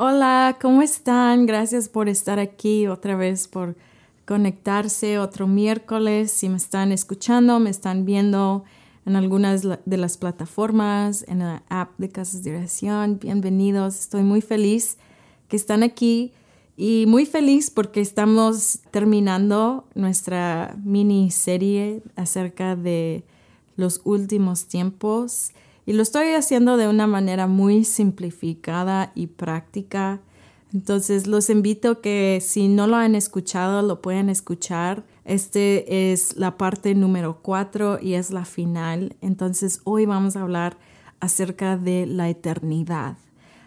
Hola, ¿cómo están? Gracias por estar aquí otra vez, por conectarse otro miércoles. Si me están escuchando, me están viendo en algunas de las plataformas, en la app de Casas de Oración, bienvenidos. Estoy muy feliz que están aquí y muy feliz porque estamos terminando nuestra miniserie acerca de los últimos tiempos y lo estoy haciendo de una manera muy simplificada y práctica. Entonces los invito que si no lo han escuchado, lo pueden escuchar. Este es la parte número cuatro y es la final. Entonces hoy vamos a hablar acerca de la eternidad,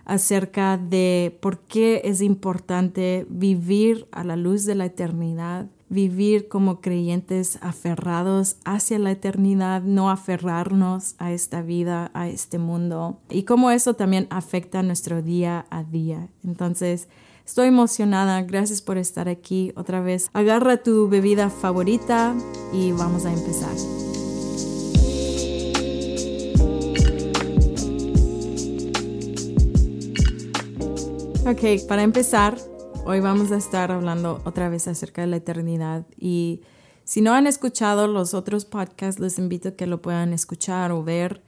acerca de por qué es importante vivir a la luz de la eternidad vivir como creyentes aferrados hacia la eternidad, no aferrarnos a esta vida, a este mundo, y cómo eso también afecta nuestro día a día. Entonces, estoy emocionada, gracias por estar aquí otra vez. Agarra tu bebida favorita y vamos a empezar. Ok, para empezar, Hoy vamos a estar hablando otra vez acerca de la eternidad y si no han escuchado los otros podcasts, les invito a que lo puedan escuchar o ver.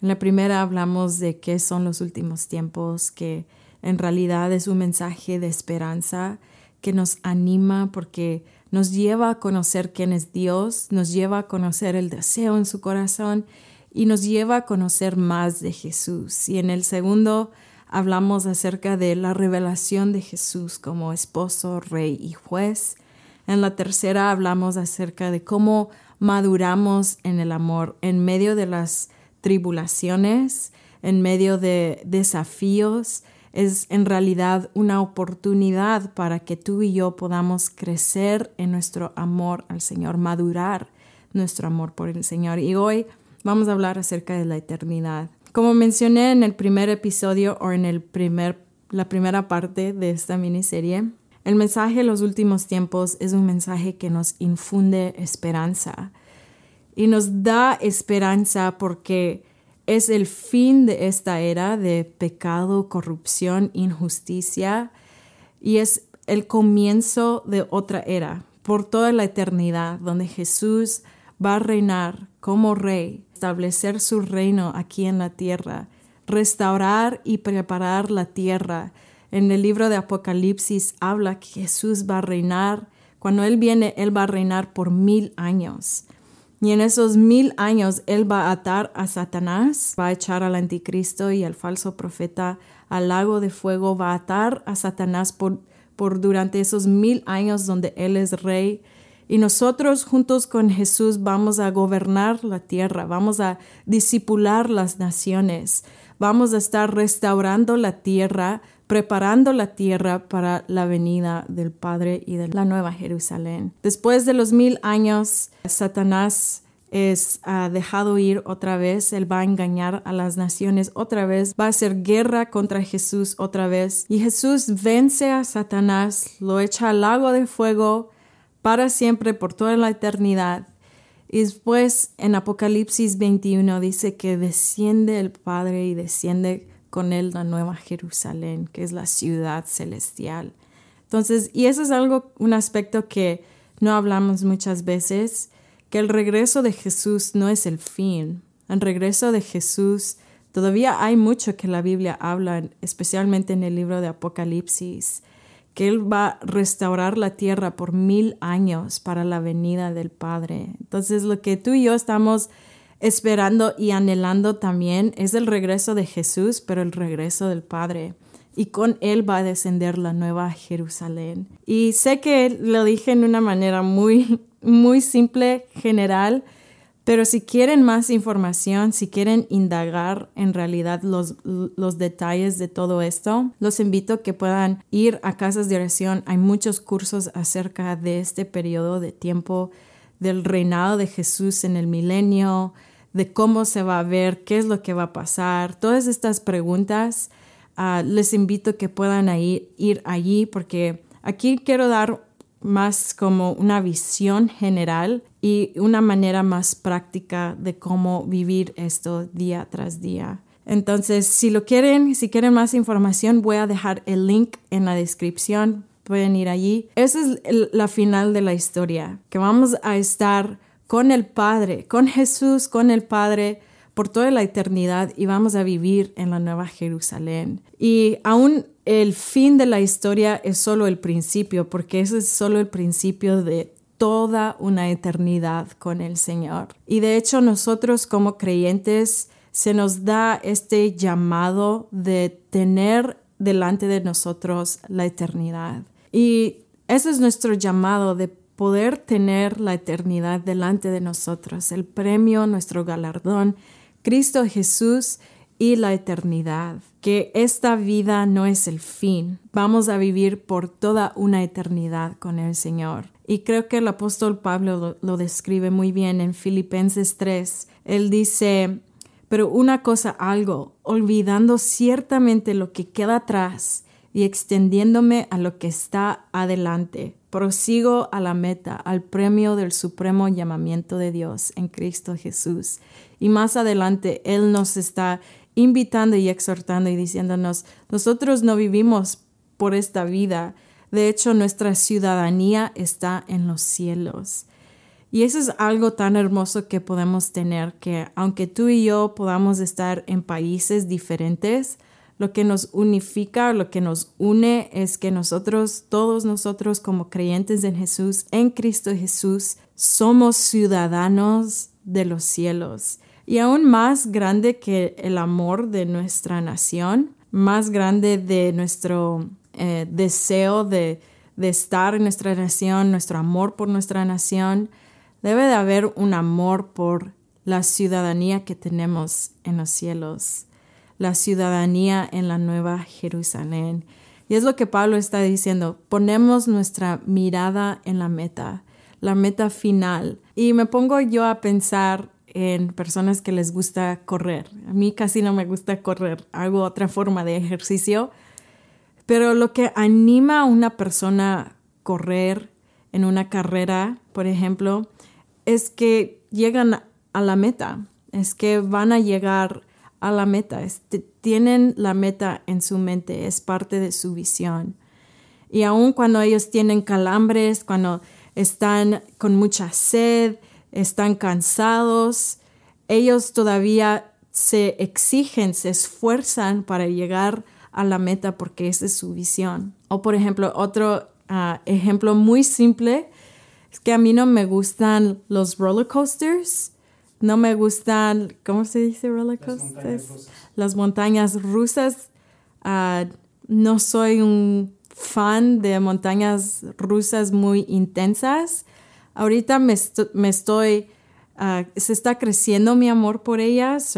En la primera hablamos de qué son los últimos tiempos, que en realidad es un mensaje de esperanza que nos anima porque nos lleva a conocer quién es Dios, nos lleva a conocer el deseo en su corazón y nos lleva a conocer más de Jesús. Y en el segundo hablamos acerca de la revelación de Jesús como esposo, rey y juez. En la tercera hablamos acerca de cómo maduramos en el amor en medio de las tribulaciones, en medio de desafíos. Es en realidad una oportunidad para que tú y yo podamos crecer en nuestro amor al Señor, madurar nuestro amor por el Señor. Y hoy vamos a hablar acerca de la eternidad. Como mencioné en el primer episodio o en el primer, la primera parte de esta miniserie, el mensaje de los últimos tiempos es un mensaje que nos infunde esperanza. Y nos da esperanza porque es el fin de esta era de pecado, corrupción, injusticia y es el comienzo de otra era por toda la eternidad donde Jesús va a reinar como rey establecer su reino aquí en la tierra, restaurar y preparar la tierra. En el libro de Apocalipsis habla que Jesús va a reinar. Cuando Él viene, Él va a reinar por mil años. Y en esos mil años Él va a atar a Satanás, va a echar al anticristo y al falso profeta al lago de fuego, va a atar a Satanás por, por durante esos mil años donde Él es rey y nosotros juntos con Jesús vamos a gobernar la tierra, vamos a disipular las naciones, vamos a estar restaurando la tierra, preparando la tierra para la venida del Padre y de la Nueva Jerusalén. Después de los mil años, Satanás es ah, dejado ir otra vez, él va a engañar a las naciones otra vez, va a hacer guerra contra Jesús otra vez y Jesús vence a Satanás, lo echa al lago de fuego, para siempre, por toda la eternidad. Y después en Apocalipsis 21 dice que desciende el Padre y desciende con él la nueva Jerusalén, que es la ciudad celestial. Entonces, y eso es algo, un aspecto que no hablamos muchas veces, que el regreso de Jesús no es el fin. El regreso de Jesús, todavía hay mucho que la Biblia habla, especialmente en el libro de Apocalipsis, que Él va a restaurar la tierra por mil años para la venida del Padre. Entonces lo que tú y yo estamos esperando y anhelando también es el regreso de Jesús, pero el regreso del Padre. Y con Él va a descender la nueva Jerusalén. Y sé que lo dije en una manera muy, muy simple, general, pero si quieren más información, si quieren indagar en realidad los, los detalles de todo esto, los invito a que puedan ir a casas de oración. Hay muchos cursos acerca de este periodo de tiempo del reinado de Jesús en el milenio, de cómo se va a ver, qué es lo que va a pasar, todas estas preguntas. Ah, les invito a que puedan ir, ir allí porque aquí quiero dar más como una visión general y una manera más práctica de cómo vivir esto día tras día. Entonces, si lo quieren, si quieren más información, voy a dejar el link en la descripción. Pueden ir allí. Esa es la final de la historia, que vamos a estar con el Padre, con Jesús, con el Padre por toda la eternidad y vamos a vivir en la Nueva Jerusalén. Y aún el fin de la historia es solo el principio, porque ese es solo el principio de toda una eternidad con el Señor. Y de hecho nosotros como creyentes se nos da este llamado de tener delante de nosotros la eternidad. Y ese es nuestro llamado de poder tener la eternidad delante de nosotros, el premio, nuestro galardón, Cristo Jesús y la eternidad, que esta vida no es el fin, vamos a vivir por toda una eternidad con el Señor. Y creo que el apóstol Pablo lo, describe muy bien en Filipenses 3. Él dice, pero una cosa algo, olvidando ciertamente lo que queda atrás y extendiéndome a lo que está adelante. Prosigo a la meta, al premio del supremo llamamiento de Dios en Cristo Jesús. Y más adelante Él nos está invitando y exhortando y diciéndonos, nosotros no vivimos por esta vida, de hecho, nuestra ciudadanía está en los cielos. Y eso es algo tan hermoso que podemos tener, que aunque tú y yo podamos estar en países diferentes, lo que nos unifica, lo que nos une es que nosotros, todos nosotros como creyentes en Jesús, en Cristo Jesús, somos ciudadanos de los cielos. Y aún más grande que el amor de nuestra nación, más grande de nuestro eh, deseo de, de estar en nuestra nación, nuestro amor por nuestra nación, debe de haber un amor por la ciudadanía que tenemos en los cielos, la ciudadanía en la nueva Jerusalén. Y es lo que Pablo está diciendo, ponemos nuestra mirada en la meta, la meta final. Y me pongo yo a pensar en personas que les gusta correr. A mí casi no me gusta correr, hago otra forma de ejercicio, pero lo que anima a una persona a correr en una carrera, por ejemplo, es que llegan a la meta, es que van a llegar a la meta, tienen la meta en su mente, es parte de su visión. Y aun cuando ellos tienen calambres, cuando están con mucha sed, están cansados, ellos todavía se exigen, se esfuerzan para llegar a la meta porque esa es su visión. O por ejemplo, otro ah, ejemplo muy simple es que a mí no me gustan los roller coasters. No me gustan, ¿cómo se dice roller coasters? Las montañas rusas. Ah, no soy un fan de montañas rusas muy intensas. Ahorita me, estoy, ah, se está creciendo mi amor por ellas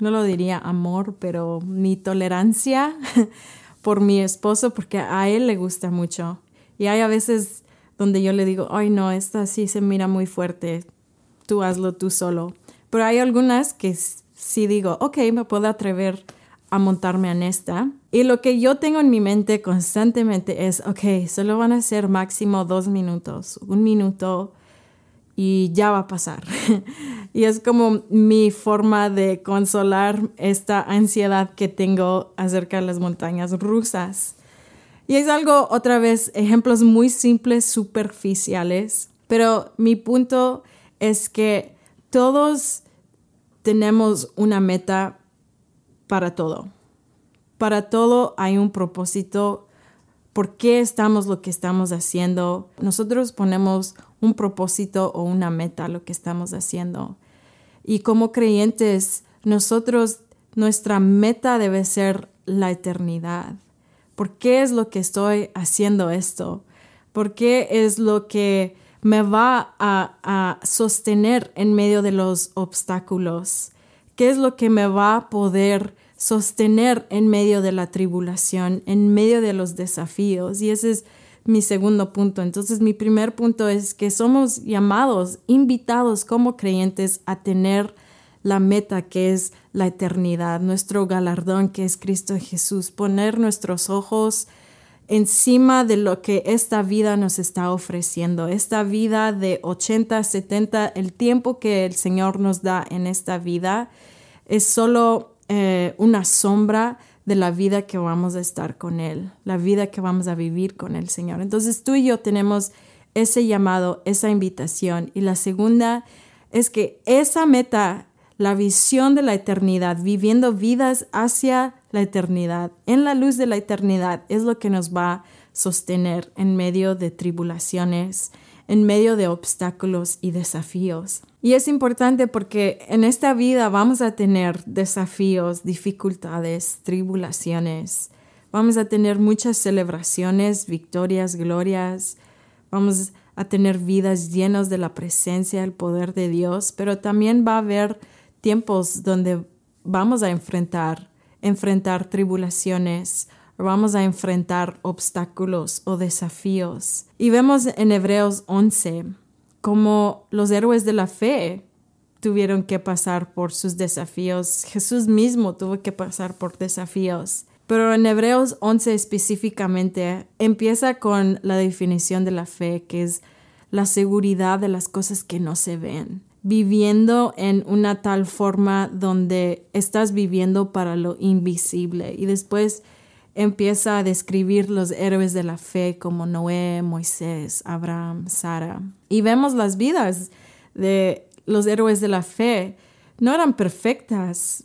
no lo diría amor, pero mi tolerancia por mi esposo, porque a él le gusta mucho. Y hay a veces donde yo le digo, ay no, esta sí se mira muy fuerte, tú hazlo tú solo. Pero hay algunas que sí digo, ok, me puedo atrever a montarme en esta. Y lo que yo tengo en mi mente constantemente es, ok, solo van a ser máximo dos minutos, un minuto y ya va a pasar. y es como mi forma de consolar esta ansiedad que tengo acerca de las montañas rusas. Y es algo, otra vez, ejemplos muy simples, superficiales, pero mi punto es que todos tenemos una meta para todo. Para todo hay un propósito. ¿Por qué estamos lo que estamos haciendo? Nosotros ponemos un propósito o una meta lo que estamos haciendo. Y como creyentes, nosotros, nuestra meta debe ser la eternidad. ¿Por qué es lo que estoy haciendo esto? ¿Por qué es lo que me va a, a sostener en medio de los obstáculos? ¿Qué es lo que me va a poder sostener en medio de la tribulación, en medio de los desafíos? Y ese es mi segundo punto. Entonces, mi primer punto es que somos llamados, invitados como creyentes a tener la meta que es la eternidad, nuestro galardón que es Cristo Jesús, poner nuestros ojos encima de lo que esta vida nos está ofreciendo, esta vida de 80, 70, el tiempo que el Señor nos da en esta vida es solo eh, una sombra de la vida que vamos a estar con Él, la vida que vamos a vivir con el Señor. Entonces tú y yo tenemos ese llamado, esa invitación. Y la segunda es que esa meta, la visión de la eternidad, viviendo vidas hacia la eternidad, en la luz de la eternidad, es lo que nos va a sostener en medio de tribulaciones, en medio de obstáculos y desafíos. Y es importante porque en esta vida vamos a tener desafíos, dificultades, tribulaciones. Vamos a tener muchas celebraciones, victorias, glorias. Vamos a tener vidas llenas de la presencia, el poder de Dios, pero también va a haber tiempos donde vamos a enfrentar, enfrentar tribulaciones, vamos a enfrentar obstáculos o desafíos. Y vemos en Hebreos 11 como los héroes de la fe tuvieron que pasar por sus desafíos. Jesús mismo tuvo que pasar por desafíos. Pero en Hebreos 11 específicamente empieza con la definición de la fe, que es la seguridad de las cosas que no se ven, viviendo en una tal forma donde estás viviendo para lo invisible. Y después empieza a describir los héroes de la fe como Noé, Moisés, Abraham, Sara. Y vemos las vidas de los héroes de la fe. No eran perfectas.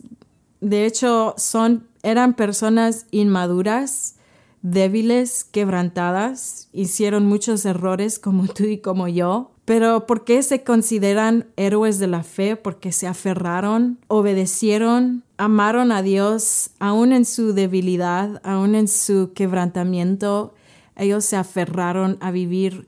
De hecho, son, eran personas inmaduras, débiles, quebrantadas, hicieron muchos errores como tú y como yo, pero ¿por qué se consideran héroes de la fe? Porque se aferraron, obedecieron, amaron a Dios, aún en su debilidad, aún en su quebrantamiento. Ellos se aferraron a vivir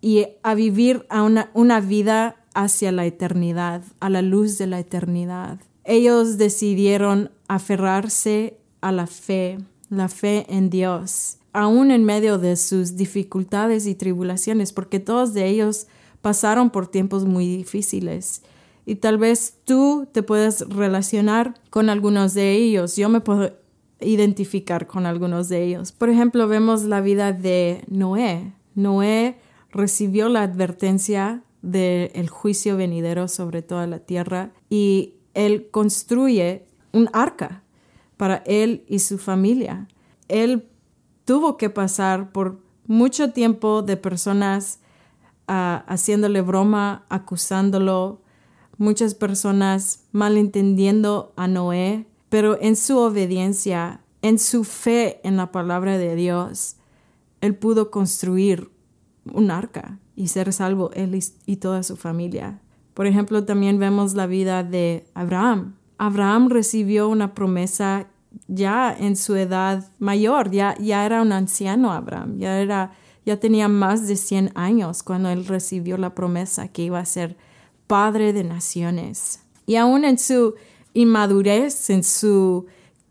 y a vivir a una, vida hacia la eternidad, a la luz de la eternidad. Ellos decidieron aferrarse a la fe, la fe en Dios, aún en medio de sus dificultades y tribulaciones, porque todos ellos pasaron por tiempos muy difíciles. Y tal vez tú te puedes relacionar con algunos de ellos. Yo me puedo identificar con algunos de ellos. Por ejemplo, vemos la vida de Noé. Noé recibió la advertencia del juicio venidero sobre toda la tierra y él construye un arca para él y su familia. Él tuvo que pasar por mucho tiempo de personas haciéndole broma, acusándolo, muchas personas malentendiendo a Noé, pero en su obediencia, en su fe en la palabra de Dios, él pudo construir un arca y ser salvo él y toda su familia. Por ejemplo, también vemos la vida de Abraham. Abraham recibió una promesa ya en su edad mayor, ya, ya era un anciano Abraham, ya era ya tenía más de 100 años cuando él recibió la promesa que iba a ser padre de naciones. Y aún en su inmadurez, en su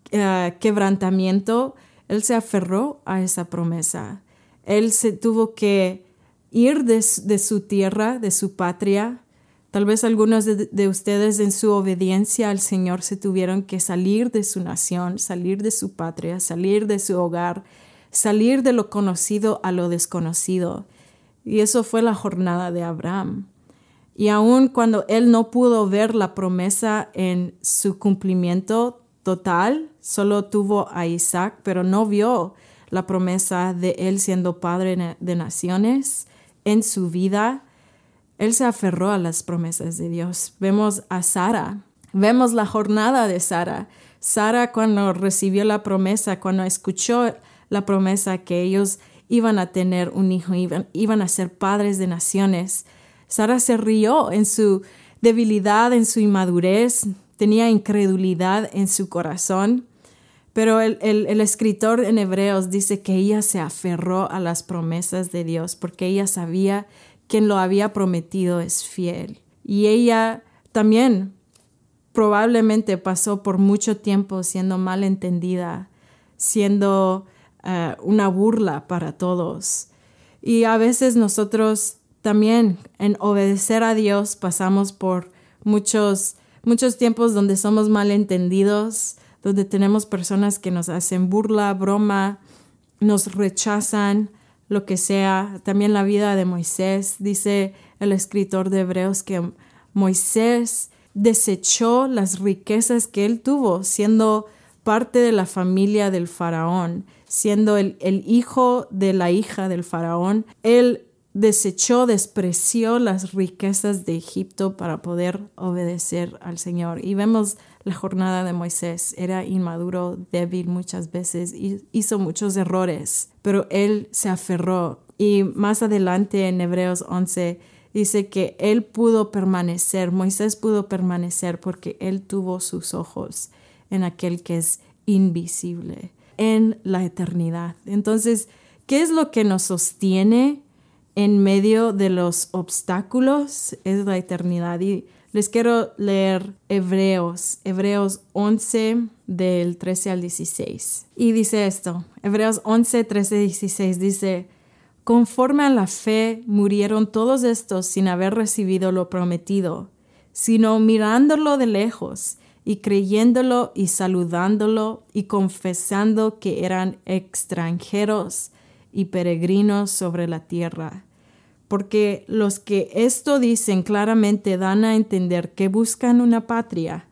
eh, quebrantamiento, él se aferró a esa promesa. Él se tuvo que ir de, su tierra, de su patria. Tal vez algunos de, ustedes en su obediencia al Señor se tuvieron que salir de su nación, salir de su patria, salir de su hogar salir de lo conocido a lo desconocido. Y eso fue la jornada de Abraham. Y aun cuando él no pudo ver la promesa en su cumplimiento total, solo tuvo a Isaac, pero no vio la promesa de él siendo padre de naciones en su vida, él se aferró a las promesas de Dios. Vemos a Sara, vemos la jornada de Sara. Sara cuando recibió la promesa, cuando escuchó la promesa que ellos iban a tener un hijo, iban, iban a ser padres de naciones. Sara se rió en su debilidad, en su inmadurez, tenía incredulidad en su corazón, pero el, el, escritor en Hebreos dice que ella se aferró a las promesas de Dios porque ella sabía quien lo había prometido es fiel. Y ella también probablemente pasó por mucho tiempo siendo mal entendida, siendo eh, una burla para todos. Y a veces nosotros también en obedecer a Dios pasamos por muchos, muchos tiempos donde somos malentendidos, donde tenemos personas que nos hacen burla, broma, nos rechazan, lo que sea. También la vida de Moisés, dice el escritor de Hebreos que Moisés desechó las riquezas que él tuvo siendo parte de la familia del faraón, siendo el, el hijo de la hija del faraón. Él desechó, despreció las riquezas de Egipto para poder obedecer al Señor. Y vemos la jornada de Moisés. Era inmaduro, débil muchas veces, y hizo muchos errores, pero él se aferró. Y más adelante en Hebreos 11 dice que él pudo permanecer, Moisés pudo permanecer porque él tuvo sus ojos en aquel que es invisible, en la eternidad. Entonces, ¿qué es lo que nos sostiene en medio de los obstáculos? Es la eternidad. Y les quiero leer Hebreos, Hebreos 11 del 13 al 16. Y dice esto, Hebreos 11, 13, 16 dice, conforme a la fe murieron todos estos sin haber recibido lo prometido, sino mirándolo de lejos y creyéndolo y saludándolo y confesando que eran extranjeros y peregrinos sobre la tierra porque los que esto dicen claramente dan a entender que buscan una patria,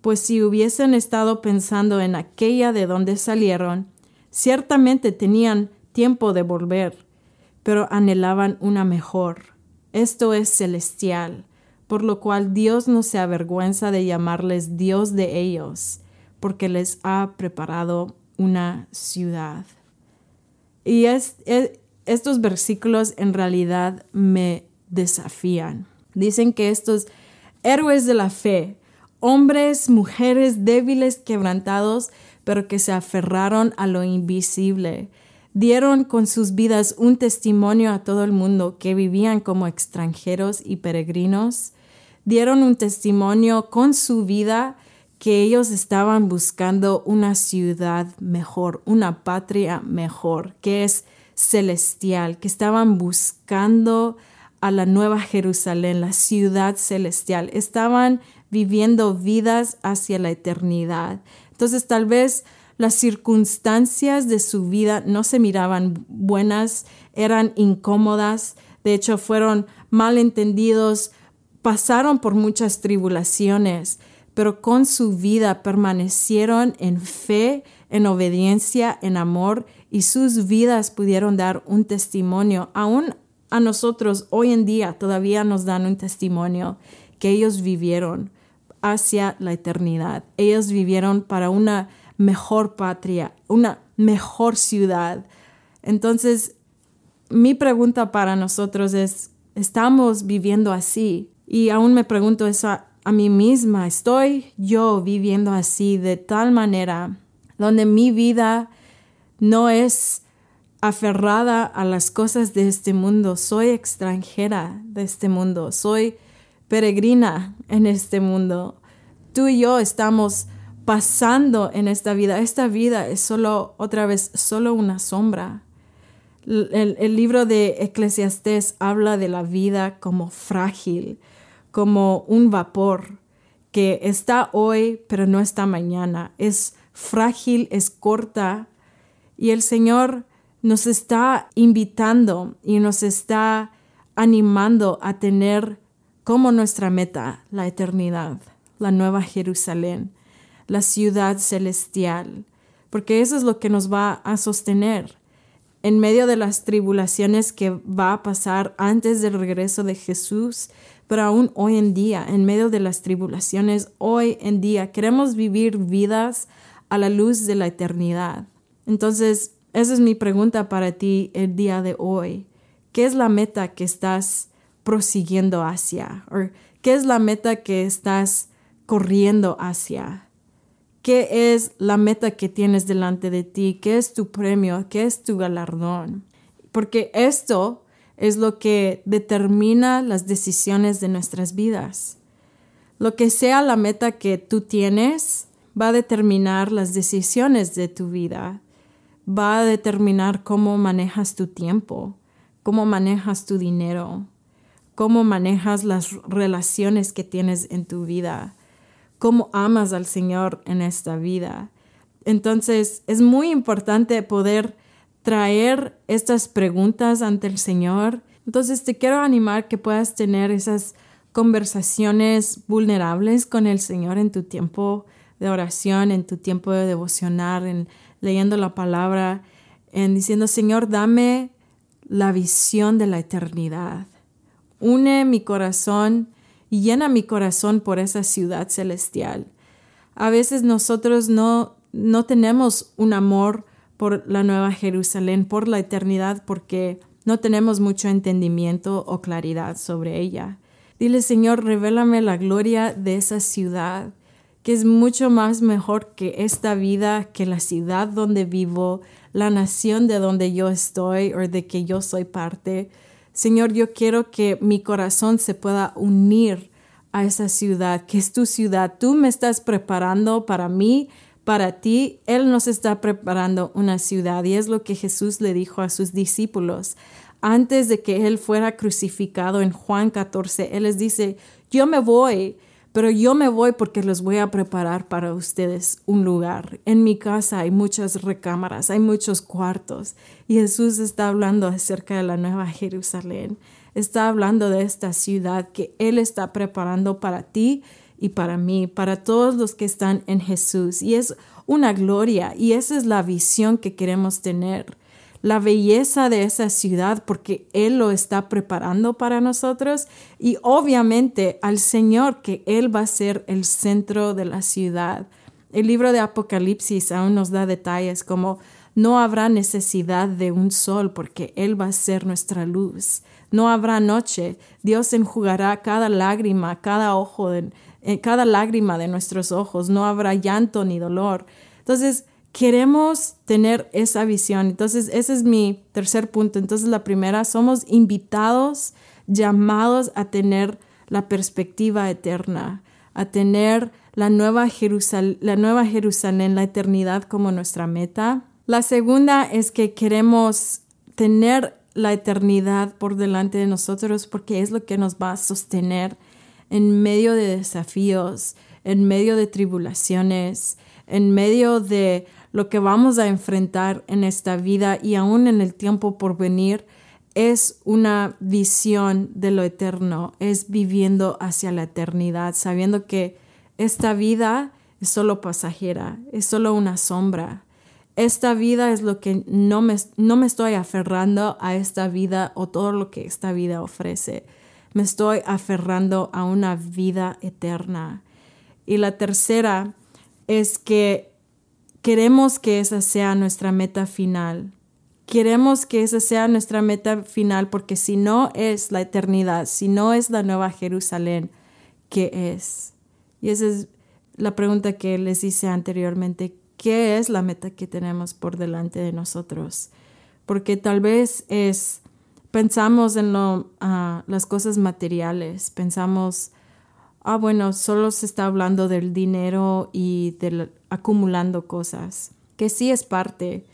pues si hubiesen estado pensando en aquella de donde salieron, ciertamente tenían tiempo de volver, pero anhelaban una mejor. Esto es celestial, por lo cual Dios no se avergüenza de llamarles Dios de ellos, porque les ha preparado una ciudad. Y es, estos versículos en realidad me desafían. Dicen que estos héroes de la fe, hombres, mujeres débiles, quebrantados, pero que se aferraron a lo invisible, dieron con sus vidas un testimonio a todo el mundo que vivían como extranjeros y peregrinos, dieron un testimonio con su vida que ellos estaban buscando una ciudad mejor, una patria mejor, que es celestial, que estaban buscando a la nueva Jerusalén, la ciudad celestial. Estaban viviendo vidas hacia la eternidad. Entonces tal vez las circunstancias de su vida no se miraban buenas, eran incómodas, de hecho fueron malentendidos, pasaron por muchas tribulaciones, pero con su vida permanecieron en fe, en obediencia, en amor y sus vidas pudieron dar un testimonio. Aún a nosotros hoy en día todavía nos dan un testimonio que ellos vivieron hacia la eternidad. Ellos vivieron para una mejor patria, una mejor ciudad. Entonces, mi pregunta para nosotros es, ¿estamos viviendo así? Y aún me pregunto eso a, mí misma, ¿estoy yo viviendo así de tal manera donde mi vida no es aferrada a las cosas de este mundo, soy extranjera de este mundo, soy peregrina en este mundo. Tú y yo estamos pasando en esta vida. Esta vida es solo, otra vez, solo una sombra. El, el, libro de Eclesiastés habla de la vida como frágil, como un vapor que está hoy pero no está mañana. Es frágil, es corta, y el Señor nos está invitando y nos está animando a tener como nuestra meta la eternidad, la nueva Jerusalén, la ciudad celestial, porque eso es lo que nos va a sostener en medio de las tribulaciones que va a pasar antes del regreso de Jesús, pero aún hoy en día, en medio de las tribulaciones, hoy en día queremos vivir vidas a la luz de la eternidad. Entonces, esa es mi pregunta para ti el día de hoy. ¿Qué es la meta que estás prosiguiendo hacia? ¿O qué es la meta que estás corriendo hacia? ¿Qué es la meta que tienes delante de ti? ¿Qué es tu premio? ¿Qué es tu galardón? Porque esto es lo que determina las decisiones de nuestras vidas. Lo que sea la meta que tú tienes va a determinar las decisiones de tu vida va a determinar cómo manejas tu tiempo, cómo manejas tu dinero, cómo manejas las relaciones que tienes en tu vida, cómo amas al Señor en esta vida. Entonces es muy importante poder traer estas preguntas ante el Señor. Entonces te quiero animar que puedas tener esas conversaciones vulnerables con el Señor en tu tiempo de oración, en tu tiempo de devocionar, en leyendo la palabra, en diciendo, Señor, dame la visión de la eternidad. Une mi corazón y llena mi corazón por esa ciudad celestial. A veces nosotros no, no tenemos un amor por la nueva Jerusalén, por la eternidad, porque no tenemos mucho entendimiento o claridad sobre ella. Dile, Señor, revélame la gloria de esa ciudad que es mucho más mejor que esta vida, que la ciudad donde vivo, la nación de donde yo estoy o de que yo soy parte. Señor, yo quiero que mi corazón se pueda unir a esa ciudad, que es tu ciudad. Tú me estás preparando para mí, para ti. Él nos está preparando una ciudad y es lo que Jesús le dijo a sus discípulos. Antes de que Él fuera crucificado en Juan 14, Él les dice, yo me voy pero yo me voy porque les voy a preparar para ustedes un lugar. En mi casa hay muchas recámaras, hay muchos cuartos. Y Jesús está hablando acerca de la nueva Jerusalén. Está hablando de esta ciudad que Él está preparando para ti y para mí, para todos los que están en Jesús. Y es una gloria y esa es la visión que queremos tener la belleza de esa ciudad porque Él lo está preparando para nosotros y obviamente al Señor que Él va a ser el centro de la ciudad. El libro de Apocalipsis aún nos da detalles como no habrá necesidad de un sol porque Él va a ser nuestra luz. No habrá noche. Dios enjugará cada lágrima, cada ojo, de, eh, cada lágrima de nuestros ojos. No habrá llanto ni dolor. Entonces, queremos tener esa visión. Entonces, ese es mi tercer punto. Entonces, la primera, somos invitados, llamados a tener la perspectiva eterna, a tener la nueva, Jerusalén, la nueva Jerusalén, la eternidad como nuestra meta. La segunda es que queremos tener la eternidad por delante de nosotros porque es lo que nos va a sostener en medio de desafíos, en medio de tribulaciones, en medio de lo que vamos a enfrentar en esta vida y aún en el tiempo por venir es una visión de lo eterno, es viviendo hacia la eternidad, sabiendo que esta vida es solo pasajera, es solo una sombra. Esta vida es lo que no me, no me estoy aferrando a esta vida o todo lo que esta vida ofrece. Me estoy aferrando a una vida eterna. Y la tercera es que Queremos que esa sea nuestra meta final. Queremos que esa sea nuestra meta final porque si no es la eternidad, si no es la nueva Jerusalén, ¿qué es? Y esa es la pregunta que les hice anteriormente. ¿Qué es la meta que tenemos por delante de nosotros? Porque tal vez es, pensamos en lo, ah, las cosas materiales, pensamos ah, bueno, solo se está hablando del dinero y del acumulando cosas, que sí es parte.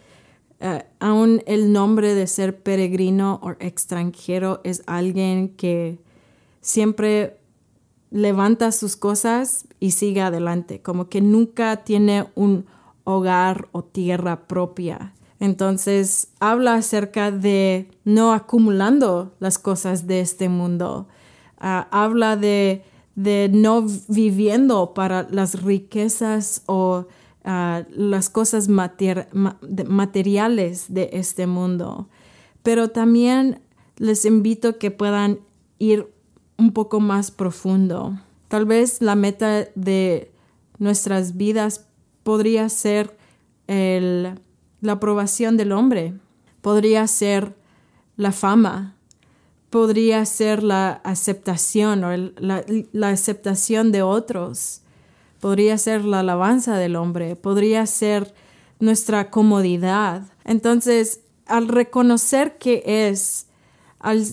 Eh, aún el nombre de ser peregrino o extranjero es alguien que siempre levanta sus cosas y sigue adelante, como que nunca tiene un hogar o tierra propia. Entonces habla acerca de no acumulando las cosas de este mundo. Ah, habla de de no viviendo para las riquezas o ah, las cosas materiales de este mundo. Pero también les invito que puedan ir un poco más profundo. Tal vez la meta de nuestras vidas podría ser la aprobación del hombre, podría ser la fama, podría ser la aceptación o la, aceptación de otros, podría ser la alabanza del hombre, podría ser nuestra comodidad. Entonces, al reconocer que es, al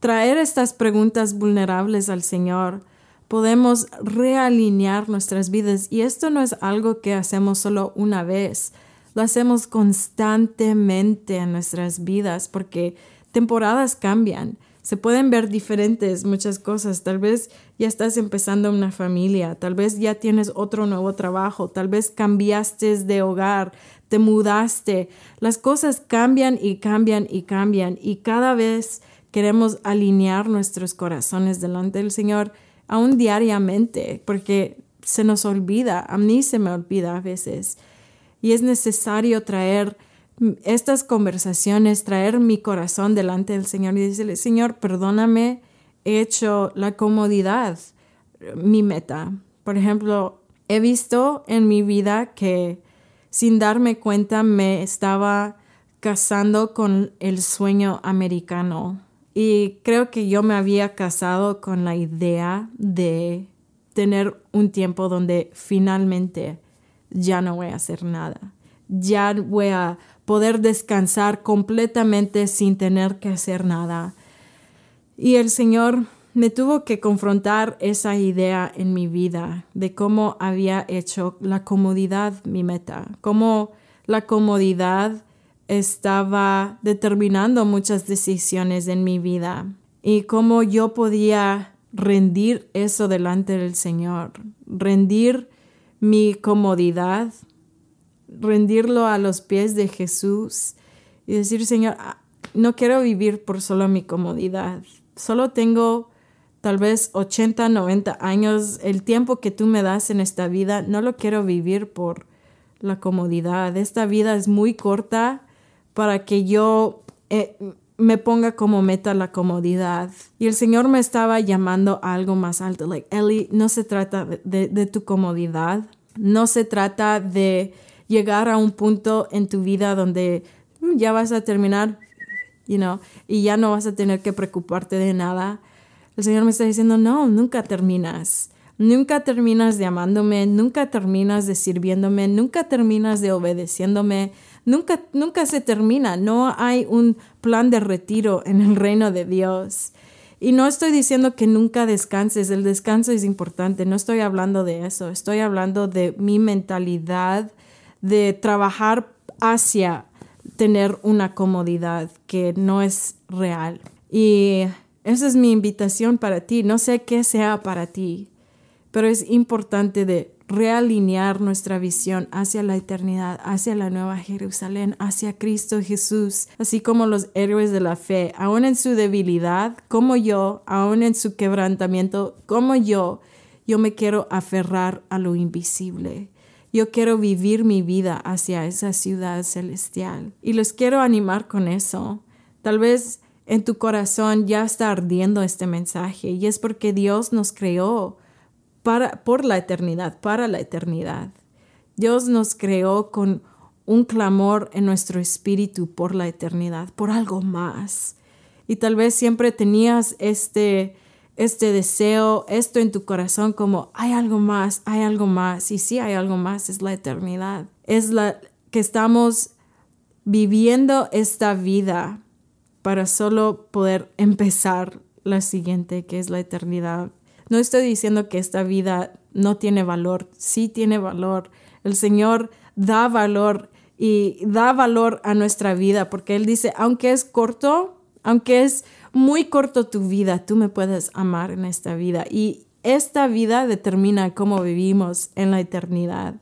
traer estas preguntas vulnerables al Señor, podemos realinear nuestras vidas. Y esto no es algo que hacemos solo una vez, lo hacemos constantemente en nuestras vidas porque temporadas cambian se pueden ver diferentes muchas cosas. Tal vez ya estás empezando una familia, tal vez ya tienes otro nuevo trabajo, tal vez cambiaste de hogar, te mudaste. Las cosas cambian y cambian y cambian y cada vez queremos alinear nuestros corazones delante del Señor aún diariamente, porque se nos olvida, a mí se me olvida a veces. Y es necesario traer estas conversaciones, traer mi corazón delante del Señor y decirle, Señor, perdóname, he hecho la comodidad mi meta. Por ejemplo, he visto en mi vida que sin darme cuenta me estaba casando con el sueño americano. Y creo que yo me había casado con la idea de tener un tiempo donde finalmente ya no voy a hacer nada. Ya voy a poder descansar completamente sin tener que hacer nada. Y el Señor me tuvo que confrontar esa idea en mi vida de cómo había hecho la comodidad mi meta, cómo la comodidad estaba determinando muchas decisiones en mi vida y cómo yo podía rendir eso delante del Señor, rendir mi comodidad, rendirlo a los pies de Jesús y decir, Señor, ah, no quiero vivir por solo mi comodidad, solo tengo tal vez 80, 90 años, el tiempo que tú me das en esta vida, no lo quiero vivir por la comodidad. Esta vida es muy corta para que yo eh, me ponga como meta la comodidad. Y el Señor me estaba llamando a algo más alto. Like, Ellie, no se trata de, de tu comodidad. No se trata de llegar a un punto en tu vida donde mm, ya vas a terminar, you know, y ya no vas a tener que preocuparte de nada. El Señor me está diciendo, no, nunca terminas. Nunca terminas de amándome, nunca terminas de sirviéndome, nunca terminas de obedeciéndome, nunca, nunca se termina. No hay un plan de retiro en el reino de Dios. Y no estoy diciendo que nunca descanses, el descanso es importante, no estoy hablando de eso, estoy hablando de mi mentalidad de trabajar hacia tener una comodidad que no es real. Y esa es mi invitación para ti. No sé qué sea para ti, pero es importante de realinear nuestra visión hacia la eternidad, hacia la nueva Jerusalén, hacia Cristo Jesús, así como los héroes de la fe, aún en su debilidad, como yo, aún en su quebrantamiento, como yo, yo me quiero aferrar a lo invisible. Yo quiero vivir mi vida hacia esa ciudad celestial y los quiero animar con eso. Tal vez en tu corazón ya está ardiendo este mensaje y es porque Dios nos creó para, por la eternidad, para la eternidad. Dios nos creó con un clamor en nuestro espíritu por la eternidad, por algo más. Y tal vez siempre tenías este, este deseo, esto en tu corazón como hay algo más, hay algo más. Y sí hay algo más, es la eternidad. Es la que estamos viviendo esta vida para solo poder empezar la siguiente, que es la eternidad. No estoy diciendo que esta vida no tiene valor, sí tiene valor. El Señor da valor y da valor a nuestra vida porque Él dice, aunque es corto, aunque es muy corto tu vida, tú me puedes amar en esta vida. Y esta vida determina cómo vivimos en la eternidad.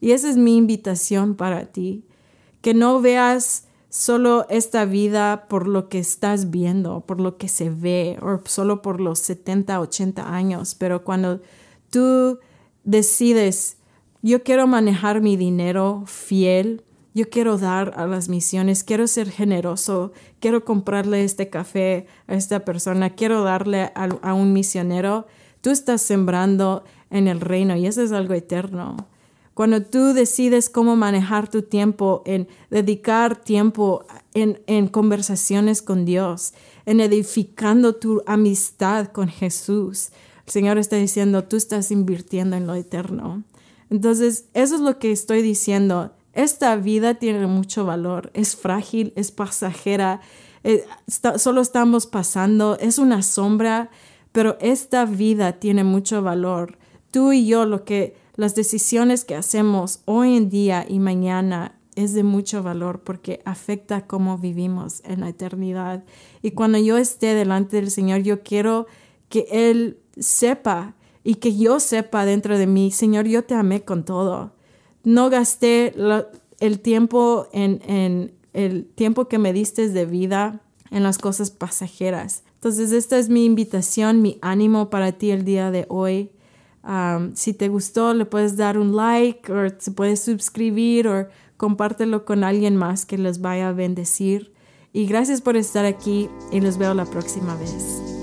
Y esa es mi invitación para ti, que no veas solo esta vida por lo que estás viendo, por lo que se ve, o solo por los 70, 80 años, pero cuando tú decides, yo quiero manejar mi dinero fiel, yo quiero dar a las misiones, quiero ser generoso, quiero comprarle este café a esta persona, quiero darle a, a un misionero, tú estás sembrando en el reino y eso es algo eterno. Cuando tú decides cómo manejar tu tiempo, en dedicar tiempo en, conversaciones con Dios, en edificando tu amistad con Jesús, el Señor está diciendo, tú estás invirtiendo en lo eterno. Entonces, eso es lo que estoy diciendo. Esta vida tiene mucho valor, es frágil, es pasajera, eh, solo estamos pasando, es una sombra, pero esta vida tiene mucho valor. Tú y yo lo que las decisiones que hacemos hoy en día y mañana es de mucho valor porque afecta cómo vivimos en la eternidad. Y cuando yo esté delante del Señor, yo quiero que Él sepa y que yo sepa dentro de mí, Señor, yo te amé con todo. No gasté el tiempo en, el tiempo que me diste de vida en las cosas pasajeras. Entonces, esta es mi invitación, mi ánimo para ti el día de hoy. Si te gustó, le puedes dar un like o se puedes suscribir o compártelo con alguien más que les vaya a bendecir. Y gracias por estar aquí y los veo la próxima vez.